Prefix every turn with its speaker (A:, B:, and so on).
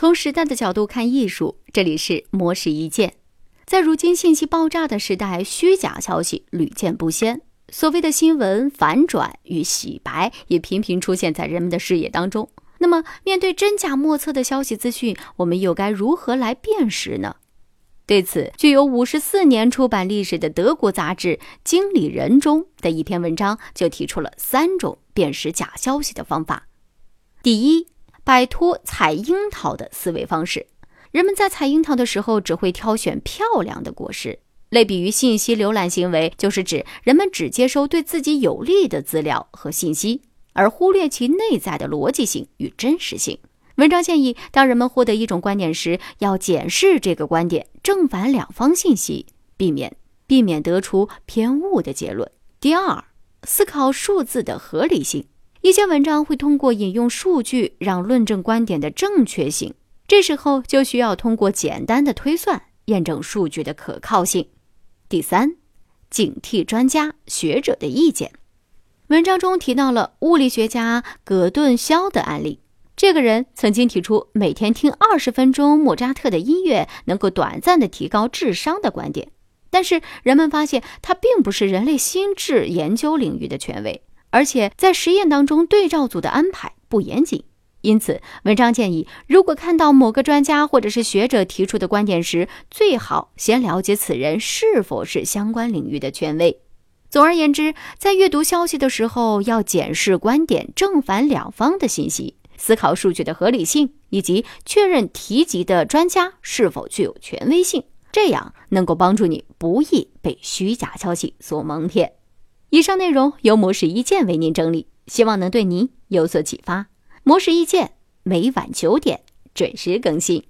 A: 从时代的角度看艺术，这里是魔石一见。在如今信息爆炸的时代，虚假消息屡见不鲜，所谓的新闻反转与洗白也频频出现在人们的视野当中。那么，面对真假莫测的消息资讯，我们又该如何来辨识呢？对此，具有五十四年出版历史的德国杂志《经理人》中的一篇文章就提出了三种辨识假消息的方法。第一，摆脱采樱桃的思维方式。人们在采樱桃的时候，只会挑选漂亮的果实。类比于信息浏览行为，就是指人们只接收对自己有利的资料和信息。而忽略其内在的逻辑性与真实性。文章建议，当人们获得一种观点时，要检视这个观点正反两方信息，避免避免得出偏误的结论。第二，思考数字的合理性。一些文章会通过引用数据让论证观点的正确性，这时候就需要通过简单的推算验证数据的可靠性。第三，警惕专家学者的意见。文章中提到了物理学家葛顿肖的案例。这个人曾经提出每天听二十分钟莫扎特的音乐能够短暂的提高智商的观点，但是人们发现他并不是人类心智研究领域的权威，而且在实验当中对照组的安排不严谨。因此，文章建议，如果看到某个专家或者是学者提出的观点时，最好先了解此人是否是相关领域的权威。总而言之，在阅读消息的时候，要检视观点正反两方的信息，思考数据的合理性，以及确认提及的专家是否具有权威性，这样能够帮助你不易被虚假消息所蒙骗。以上内容由模式一见为您整理，希望能对您有所启发。模式一见每晚九点准时更新。